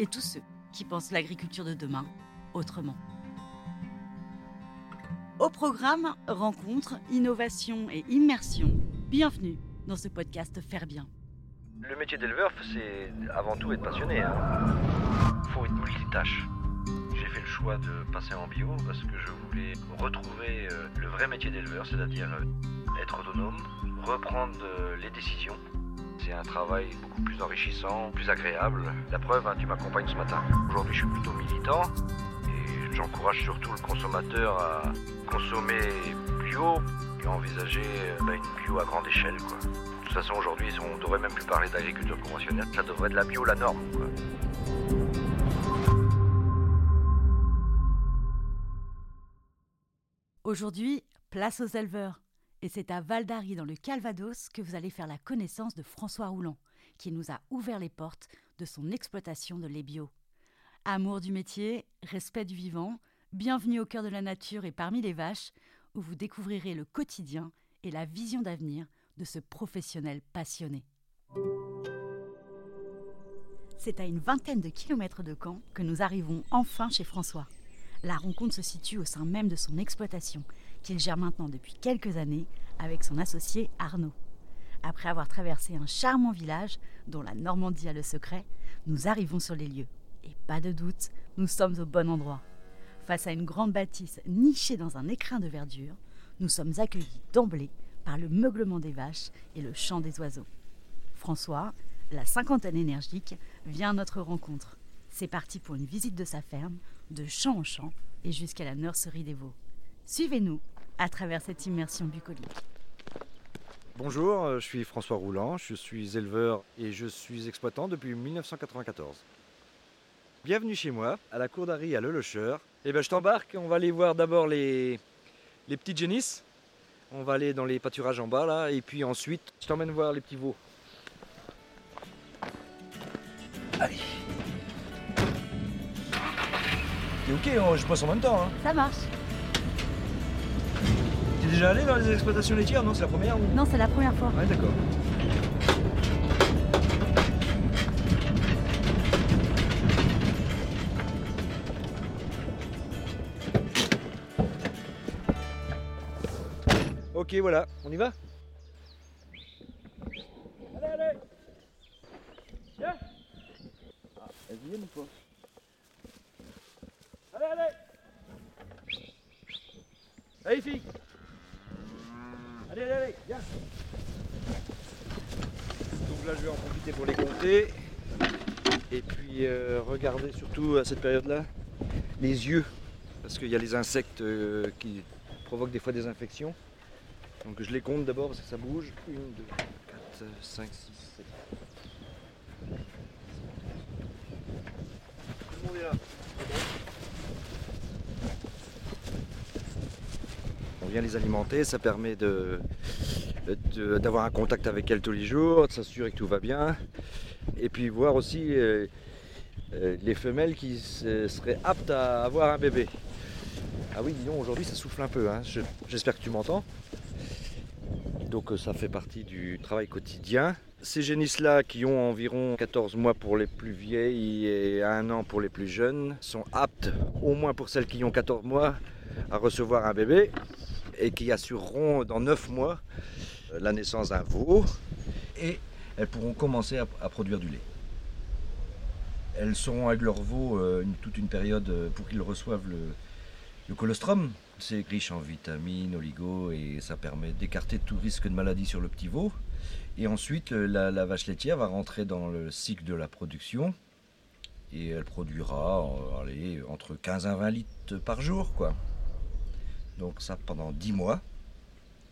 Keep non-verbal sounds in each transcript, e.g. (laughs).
et tous ceux qui pensent l'agriculture de demain autrement. Au programme Rencontres, innovation et immersion, bienvenue dans ce podcast Faire bien. Le métier d'éleveur, c'est avant tout être passionné. Il faut être multitâche. J'ai fait le choix de passer en bio parce que je voulais retrouver euh, le vrai métier d'éleveur, c'est-à-dire euh, être autonome, reprendre euh, les décisions un travail beaucoup plus enrichissant, plus agréable. La preuve, hein, tu m'accompagnes ce matin. Aujourd'hui, je suis plutôt militant et j'encourage surtout le consommateur à consommer bio et envisager bah, une bio à grande échelle. De toute façon, aujourd'hui, on ne devrait même plus parler d'agriculture conventionnelle. Ça devrait être la bio la norme. Aujourd'hui, place aux éleveurs. Et c'est à Val d'Ary, dans le Calvados, que vous allez faire la connaissance de François Roulant, qui nous a ouvert les portes de son exploitation de lait bio. Amour du métier, respect du vivant, bienvenue au cœur de la nature et parmi les vaches, où vous découvrirez le quotidien et la vision d'avenir de ce professionnel passionné. C'est à une vingtaine de kilomètres de Caen que nous arrivons enfin chez François. La rencontre se situe au sein même de son exploitation qu'il gère maintenant depuis quelques années avec son associé Arnaud. Après avoir traversé un charmant village dont la Normandie a le secret, nous arrivons sur les lieux. Et pas de doute, nous sommes au bon endroit. Face à une grande bâtisse nichée dans un écrin de verdure, nous sommes accueillis d'emblée par le meuglement des vaches et le chant des oiseaux. François, la cinquantaine énergique, vient à notre rencontre. C'est parti pour une visite de sa ferme, de champ en champ et jusqu'à la nurserie des veaux. Suivez-nous à travers cette immersion bucolique. Bonjour, euh, je suis François Roulant, je suis éleveur et je suis exploitant depuis 1994. Bienvenue chez moi, à la cour d'Harry à Le Locher. Eh ben, je t'embarque, on va aller voir d'abord les, les petites génisses. On va aller dans les pâturages en bas là, et puis ensuite, je t'emmène voir les petits veaux. Allez. T'es ok, je passe en même temps. Hein. Ça marche déjà allé dans les exploitations laitières Non, c'est la première Non, c'est la première fois. Ouais, d'accord. Ok, voilà, on y va Allez, allez Viens Ah, elles viennent ou pas Allez, allez Allez, filles Allez, allez, allez, viens. Donc là, je vais en profiter pour les compter. Et puis, euh, regardez surtout à cette période-là les yeux. Parce qu'il y a les insectes euh, qui provoquent des fois des infections. Donc je les compte d'abord parce que ça bouge. 1, 2, 4, 5, 6, 7. Tout le monde est là. Vient les alimenter, ça permet d'avoir un contact avec elles tous les jours, de s'assurer que tout va bien, et puis voir aussi euh, euh, les femelles qui seraient aptes à avoir un bébé. Ah oui, disons, aujourd'hui ça souffle un peu, hein. j'espère que tu m'entends. Donc euh, ça fait partie du travail quotidien. Ces génisses-là, qui ont environ 14 mois pour les plus vieilles et un an pour les plus jeunes, sont aptes, au moins pour celles qui ont 14 mois, à recevoir un bébé et qui assureront dans 9 mois euh, la naissance d'un veau et elles pourront commencer à, produire du lait. Elles seront avec leur veau euh, toute une période euh, pour qu'ils reçoivent le, colostrum. C'est riche en vitamines, oligo et ça permet d'écarter tout risque de maladie sur le petit veau. Et ensuite, la, vache laitière va rentrer dans le cycle de la production et elle produira entre 15 à 20 litres par jour. quoi. Donc ça pendant 10 mois.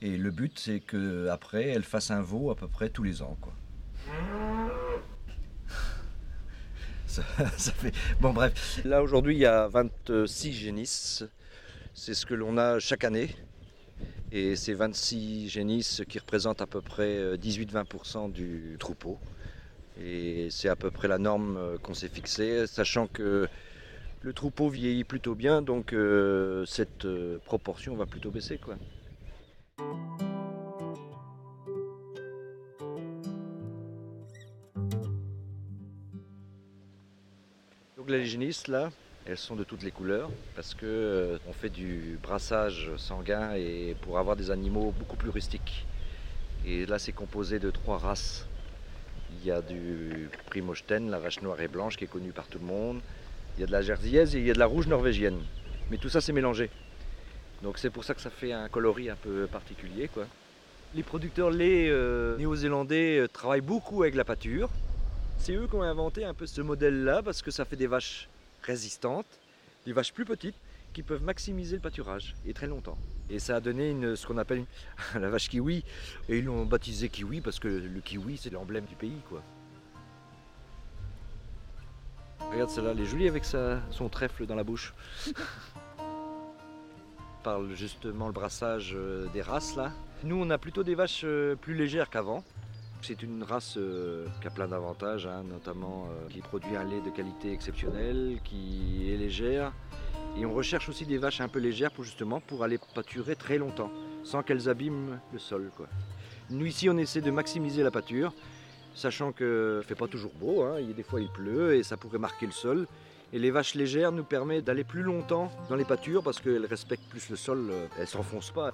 Et le but c'est que après elle fasse un veau à peu près tous les ans. Quoi. (laughs) Ça, fait... Bon bref, là aujourd'hui il y a 26 génisses. C'est ce que l'on a chaque année. Et ces 26 génisses qui représentent à peu près 18-20% du troupeau. Et c'est à peu près la norme euh, qu'on s'est fixée, sachant que le troupeau vieillit plutôt bien, donc euh, cette euh, proportion va plutôt baisser. Donc les génisses là, elles sont de toutes les couleurs parce que on fait du brassage sanguin et pour avoir des animaux beaucoup plus rustiques. Et là c'est composé de trois races il y a du Primochten, la vache noire et blanche qui est connue par tout le monde. Il y a de la Jersiaise et il y a de la rouge norvégienne. Mais tout ça c'est mélangé. Donc c'est pour ça que ça fait un coloris un peu particulier. Quoi. Les producteurs lait euh, néo-zélandais euh, travaillent beaucoup avec la pâture. C'est eux qui ont inventé un peu ce modèle-là parce que ça fait des vaches résistantes, des vaches plus petites qui peuvent maximiser le pâturage et très longtemps. Et ça a donné ce qu'on appelle (laughs) la vache kiwi. Et ils l'ont baptisé kiwi parce que le kiwi c'est l'emblème du pays quoi. Regarde celle-là, elle est jolie avec sa, son trèfle dans la bouche. (laughs) parle justement le brassage euh, des races là. Nous on a plutôt des vaches euh, plus légères qu'avant. C'est une race euh, qui a plein d'avantages, hein, notamment qui produit un lait de qualité exceptionnelle, qui est légère, et on recherche aussi des vaches un peu légères pour justement pour aller pâturer très longtemps, sans qu'elles abîment le sol. Quoi. Nous ici on essaie de maximiser la pâture, sachant que ne fait pas toujours beau, hein. des fois il pleut et ça pourrait marquer le sol. Et les vaches légères nous permettent d'aller plus longtemps dans les pâtures parce qu'elles respectent plus le sol, euh, elles s'enfoncent pas.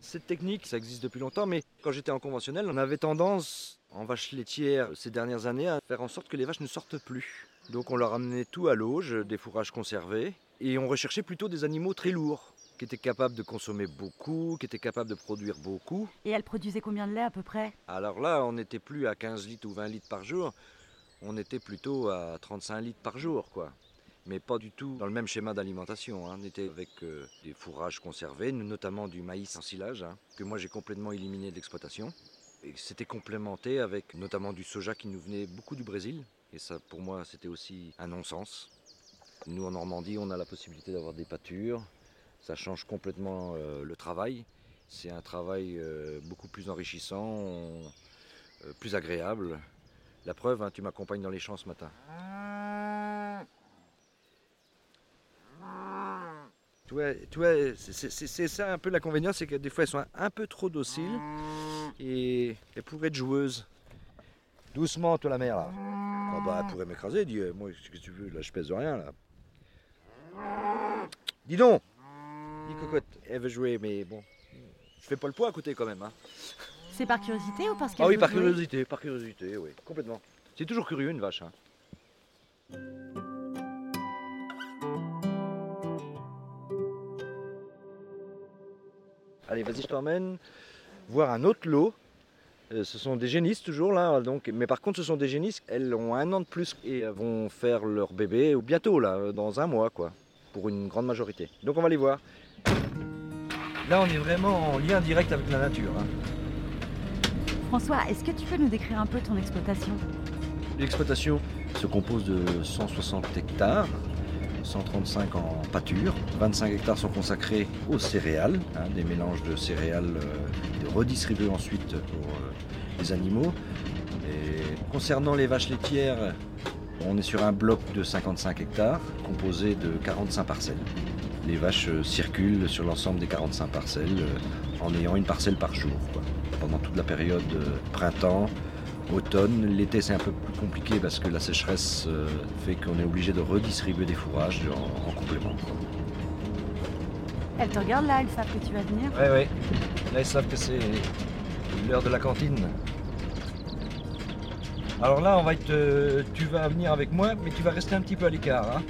Cette technique, ça existe depuis longtemps, mais quand j'étais en conventionnel, on avait tendance en vache laitière ces dernières années à faire en sorte que les vaches ne sortent plus. Donc on leur amenait tout à l'auge, des fourrages conservés, et on recherchait plutôt des animaux très lourds, qui étaient capables de consommer beaucoup, qui étaient capables de produire beaucoup. Et elles produisaient combien de lait à peu près? Alors là, on n'était plus à 15 litres ou 20 litres par jour, on était plutôt à 35 litres par jour, quoi. Mais pas du tout dans le même schéma d'alimentation. Hein. On était avec euh, des fourrages conservés, notamment du maïs en silage, hein, que moi j'ai complètement éliminé de l'exploitation. Et c'était complémenté avec notamment du soja qui nous venait beaucoup du Brésil. Et ça, pour moi, c'était aussi un non-sens. Nous, en Normandie, on a la possibilité d'avoir des pâtures. Ça change complètement euh, le travail. C'est un travail euh, beaucoup plus enrichissant, euh, plus agréable. La preuve, hein, tu m'accompagnes dans les champs ce matin. Tu vois, c'est ça un peu l'inconvénient, c'est que des fois elles sont un peu trop dociles et elle pourrait être joueuse. Doucement, toi la mère là. Ah bah, elle pourrait m'écraser, dis moi, ce que tu veux, là je pèse de rien là. Dis donc Dis cocotte, elle veut jouer, mais bon, je fais pas le poids à côté quand même. Hein. C'est par curiosité ou parce qu'elle Ah oui, par curiosité, par curiosité, oui, complètement. C'est toujours curieux une vache. Hein. Allez, vas-y, je t'emmène voir un autre lot. Euh, ce sont des génisses toujours là, donc, mais par contre ce sont des génisses, elles ont un an de plus et vont faire leur bébé bientôt là, dans un mois quoi, pour une grande majorité. Donc on va les voir. Là on est vraiment en lien direct avec la nature. Hein. François, est-ce que tu peux nous décrire un peu ton exploitation? L'exploitation se compose de 160 hectares 135 en pâture. 25 hectares sont consacrés aux céréales, hein, des mélanges de céréales euh, redistribués ensuite pour euh, les animaux. concernant les vaches laitières, on est sur un bloc de 55 hectares composé de 45 parcelles. Les vaches euh, circulent sur l'ensemble des 45 parcelles en ayant une parcelle par jour pendant toute la période printemps, automne. L'été, c'est un peu plus compliqué parce que la sécheresse euh, fait qu'on est obligé de redistribuer des fourrages en, complément. Elles te regardent là, elles savent que tu vas venir? Oui, oui. Là, elles savent que c'est l'heure de la cantine. Alors là, on va être, tu vas venir avec moi, mais tu vas rester un petit peu à l'écart. Hein.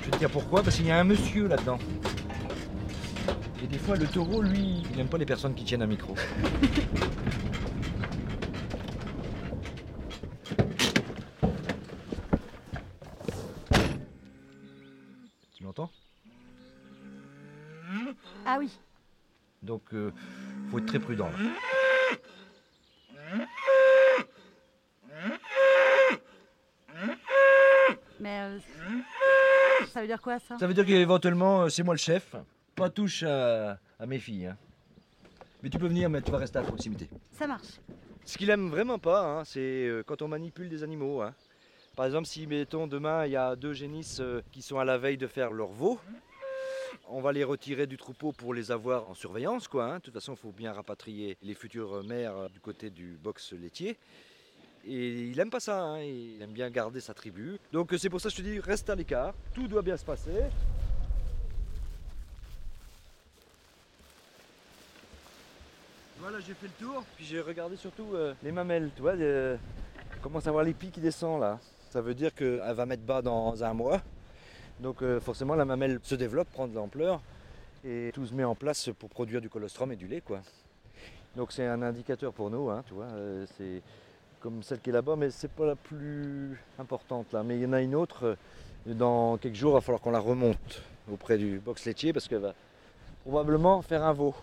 Je vais te dire pourquoi, parce qu'il y a un monsieur là-dedans. Et des fois, le taureau, lui, il n'aime pas les personnes qui tiennent un micro. (laughs) Ah oui. Donc, euh, faut être très prudent. là. Mais euh, ça veut dire quoi ça? Ça veut dire qu'éventuellement, euh, c'est moi le chef. Pas touche à, à mes filles. hein. Mais tu peux venir, mais tu vas rester à proximité. Ça marche. Ce qu'il aime vraiment pas, hein, c'est euh, quand on manipule des animaux. hein. Par exemple, si mettons demain il y a deux génisses euh, qui sont à la veille de faire leur veau, on va les retirer du troupeau pour les avoir en surveillance, quoi. hein. De toute façon, il faut bien rapatrier les futures mères euh, du côté du box laitier. Et il aime pas ça, hein, il aime bien garder sa tribu. Donc euh, c'est pour ça que je te dis, reste à l'écart, tout doit bien se passer. Voilà, j'ai fait le tour, puis j'ai regardé surtout euh, les mamelles, tu vois, euh, commence à voir les pics qui descendent là. Ça veut dire qu'elle va mettre bas dans un mois. Donc euh, forcément la mamelle se développe, prend de l'ampleur et tout se met en place pour produire du colostrum et du lait quoi. Donc c'est un indicateur pour nous, hein, tu vois, c'est comme celle qui est là-bas, mais c'est pas la plus importante là. Mais il y en a une autre, euh, dans quelques jours, il va falloir qu'on la remonte auprès du box laitier parce qu'elle va probablement faire un veau.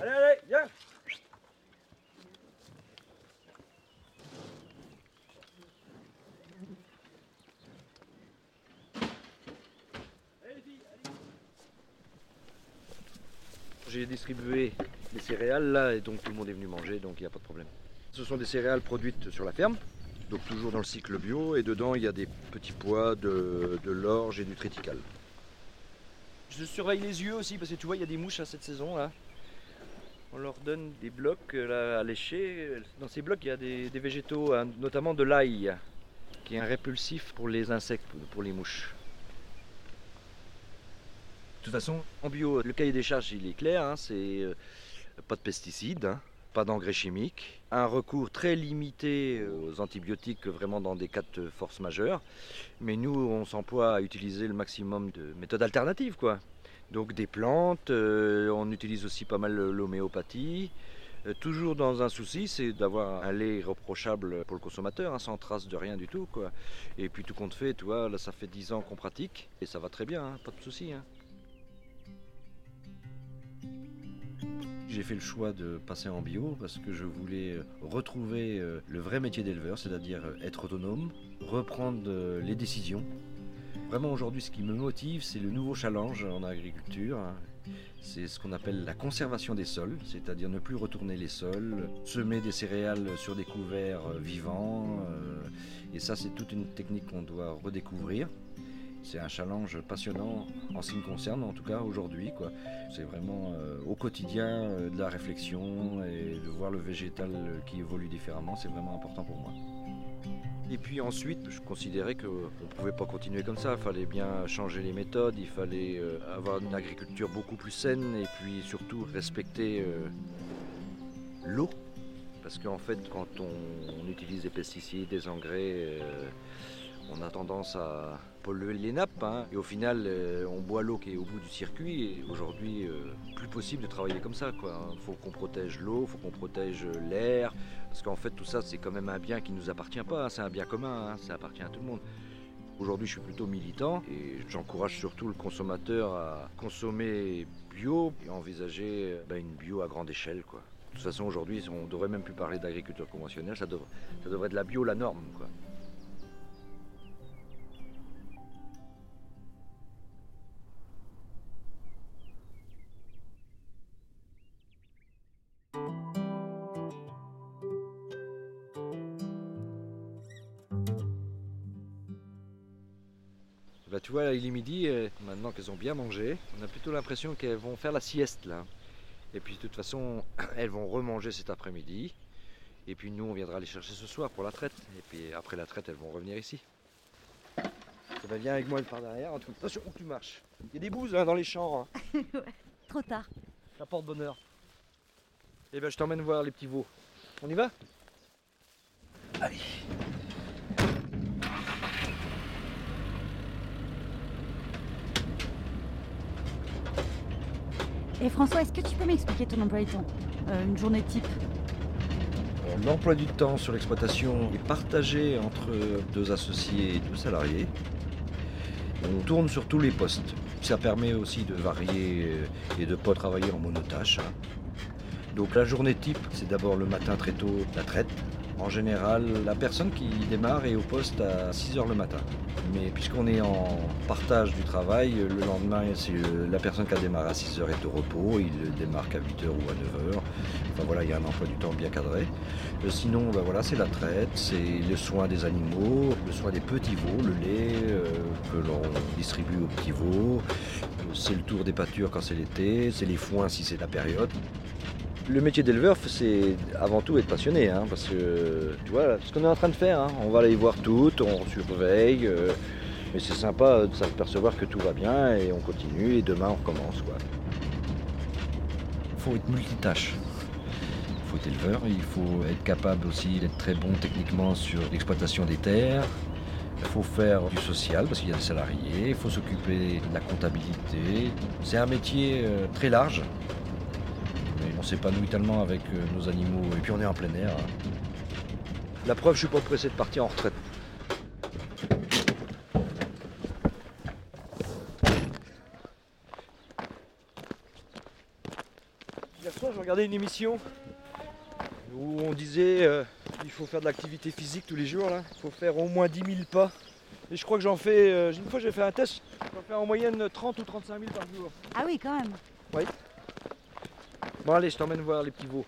Allez, allez, viens J'ai distribué les céréales là et donc tout le monde est venu manger donc il n'y a pas de problème. Ce sont des céréales produites sur la ferme, donc toujours dans le cycle bio et dedans il y a des petits pois, de, l'orge et du triticale. Je surveille les yeux aussi parce que tu vois il y a des mouches à cette saison là. On leur donne des blocs euh, à lécher. Dans ces blocs il y a des, des végétaux, hein, notamment de l'ail, qui est un répulsif pour les insectes, pour les mouches. De toute façon, en bio, le cahier des charges, il est clair, hein, c'est euh, pas de pesticides, hein, pas d'engrais chimiques, un recours très limité aux antibiotiques vraiment dans des cas de force majeure, mais nous, on s'emploie à utiliser le maximum de méthodes alternatives, quoi. Donc des plantes, euh, on utilise aussi pas mal l'homéopathie, euh, toujours dans un souci, c'est d'avoir un lait irréprochable pour le consommateur, hein, sans trace de rien du tout, quoi. Et puis tout compte fait, tu vois, là ça fait 10 ans qu'on pratique, et ça va très bien, pas de souci. J'ai fait le choix de passer en bio parce que je voulais euh, retrouver euh, le vrai métier d'éleveur, c'est-à-dire euh, être autonome, reprendre les décisions. Vraiment aujourd'hui ce qui me motive, c'est le nouveau challenge en agriculture. hein. C'est ce qu'on appelle la conservation des sols, c'est-à-dire ne plus retourner les sols, semer des céréales sur des couverts vivants. Et ça c'est toute une technique qu'on doit redécouvrir. C'est un challenge passionnant en ce qui me concerne, en tout cas aujourd'hui. C'est vraiment euh, au quotidien euh, de la réflexion et de voir le végétal euh, qui évolue différemment, c'est vraiment important pour moi. Et puis ensuite, je considérais qu'on ne pouvait pas continuer comme ça. Il fallait bien changer les méthodes, il fallait avoir une agriculture beaucoup plus saine et puis surtout respecter l'eau. Parce qu'en fait, quand on, utilise des pesticides, des engrais, on a tendance à polluer les nappes. hein. Et au final, euh, on boit l'eau qui est au bout du circuit. Aujourd'hui, euh, plus possible de travailler comme ça. Il faut qu'on protège l'eau, il faut qu'on protège l'air. Parce qu'en fait, tout ça, c'est quand même un bien qui ne nous appartient pas. hein. C'est un bien commun, hein. ça appartient à tout le monde. Aujourd'hui, je suis plutôt militant et j'encourage surtout le consommateur à consommer bio et envisager euh, ben, une bio à grande échelle. De toute façon, aujourd'hui, on ne devrait même plus parler d'agriculture conventionnelle, ça devrait, ça devrait être la bio la norme. Tu vois, là, il est midi, euh, maintenant qu'elles ont bien mangé, on a plutôt l'impression qu'elles vont faire la sieste là. Et puis de toute façon, (clears throat) elles vont remanger cet après-midi. Et puis nous, on viendra les chercher ce soir pour la traite. Et puis après la traite, elles vont revenir ici. Ça va bien avec moi par derrière. Attention où tu marches. Il y a des bouses hein, dans les champs. hein. (laughs) Trop tard. Ça porte bonheur. Eh ben, je t'emmène voir les petits veaux. On y va? Allez. Et François, est-ce que tu peux m'expliquer ton emploi du temps Euh, Une journée type Alors L'emploi du temps sur l'exploitation est partagé entre deux associés et deux salariés. On tourne sur tous les postes. Ça permet aussi de varier et de ne pas travailler en monotâche. Donc la journée type, c'est d'abord le matin très tôt la traite. En général, la personne qui démarre est au poste à 6h le matin. Mais puisqu'on est en partage du travail, le lendemain, c'est euh, la personne qui a démarré à 6h est au repos, il démarque à 8h ou à 9h. Enfin voilà, il y a un emploi du temps bien cadré. Euh, Sinon, ben voilà, c'est la traite, c'est le soin des animaux, le soin des petits veaux, le lait euh, que l'on distribue aux petits veaux. C'est le tour des pâtures quand c'est l'été, c'est les foins si c'est la période. Le métier d'éleveur, c'est avant tout être passionné, hein, parce que tu vois, ce qu'on est en train de faire, hein, on va aller voir toutes, on surveille, euh, mais c'est sympa de s'apercevoir que tout va bien et on continue et demain on recommence. Il faut être multitâche. Il faut être éleveur, il faut être capable aussi d'être très bon techniquement sur l'exploitation des terres. Il faut faire du social parce qu'il y a des salariés, il faut s'occuper de la comptabilité. C'est un métier euh, très large. On s'épanouit tellement avec euh, nos animaux et puis on est en plein air. La preuve, je suis pas pressé de partir en retraite. Hier soir, j'ai regardé une émission où on disait euh, il faut faire de l'activité physique tous les jours. Là. Il faut faire au moins 10 000 pas. Et je crois que j'en fais. euh, une fois, j'ai fait un test. Je dois faire en moyenne 30 ou 35 000 par jour. Ah oui, quand même. Bon, allez, je t'emmène voir les petits veaux.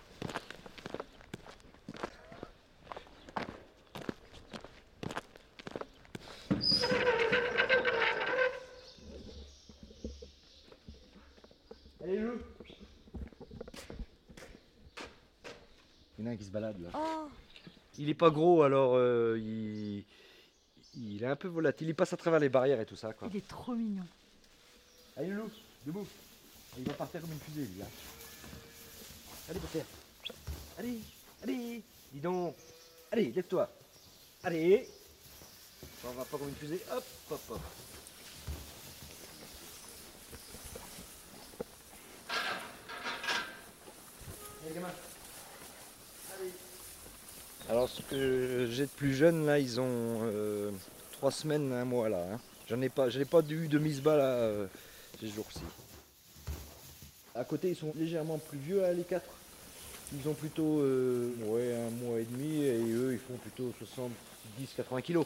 Allez, loup Il y en a un qui se balade là. Oh, Il est pas gros alors euh, il... il est un peu volatile. Il passe à travers les barrières et tout ça quoi. il est trop mignon. Allez le loup, debout. Il va partir comme une fusée lui là. Allez terre. Allez, allez, dis donc. Allez, lève-toi. Allez. On va pas comme une fusée. Hop, hop, hop. Allez. Allez. Alors ce que j'ai de plus jeune là, ils ont euh, trois semaines, un mois là. hein. J'en ai pas, je n'ai pas eu de mise bas là euh, ces jours-ci. À côté, ils sont légèrement plus vieux, hein, les quatre. Ils ont plutôt euh, un mois et demi et eux, ils font plutôt 70-80 kilos.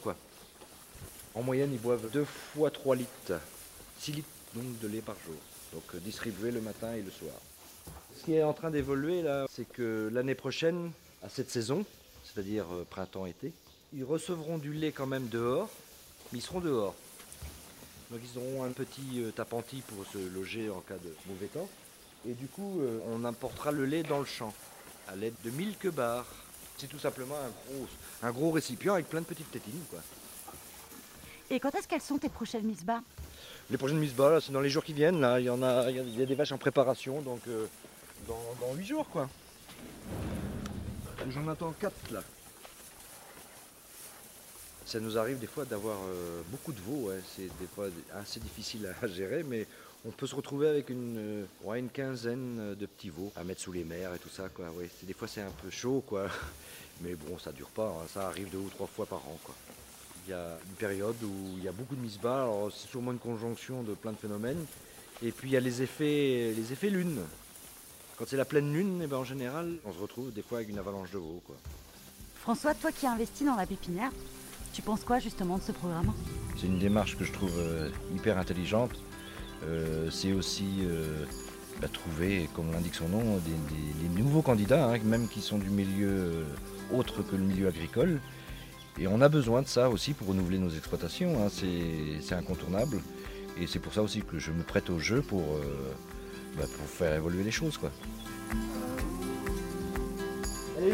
En moyenne, ils boivent deux fois 3 litres, 6 litres de lait par jour. Donc euh, distribué le matin et le soir. Ce qui est en train d'évoluer c'est que l'année prochaine, à cette saison, c'est-à-dire euh, printemps-été, ils recevront du lait quand même dehors, mais ils seront dehors. Donc ils auront un petit euh, tapenti pour se loger en cas de mauvais temps. Et du coup, euh, on importera le lait dans le champ à l'aide de milk bars. C'est tout simplement un gros, un gros récipient avec plein de petites tétines. Quoi. Et quand est-ce qu'elles sont tes prochaines mises bas Les prochaines mises bas, là, c'est dans les jours qui viennent. Là. Il, y en a, il y a- il y a des vaches en préparation, donc euh, dans, dans 8 jours. quoi. J'en attends 4 là. Ça nous arrive des fois d'avoir euh, beaucoup de veaux. ouais. C'est des fois assez difficile à gérer, mais on peut se retrouver avec une, euh, ouais, une quinzaine de petits veaux à mettre sous les mers et tout ça. Quoi. Ouais, des fois c'est un peu chaud, quoi. (laughs) mais bon, ça dure pas. hein. Ça arrive deux ou trois fois par an. Quoi. Il y a une période où il y a beaucoup de mise bas. Alors c'est sûrement une conjonction de plein de phénomènes. Et puis il y a les effets, les effets lune. Quand c'est la pleine lune, eh ben, en général, on se retrouve des fois avec une avalanche de veaux. Quoi. François, toi qui as investi dans la pépinière, tu penses quoi justement de ce programme? C'est une démarche que je trouve euh, hyper intelligente. Euh, c'est aussi euh, trouver, comme l'indique son nom, des, nouveaux candidats, hein, même qui sont du milieu euh, autre que le milieu agricole. Et on a besoin de ça aussi pour renouveler nos exploitations. hein. C'est incontournable. Et c'est pour ça aussi que je me prête au jeu pour, bah, pour faire évoluer les choses. Quoi. Allez,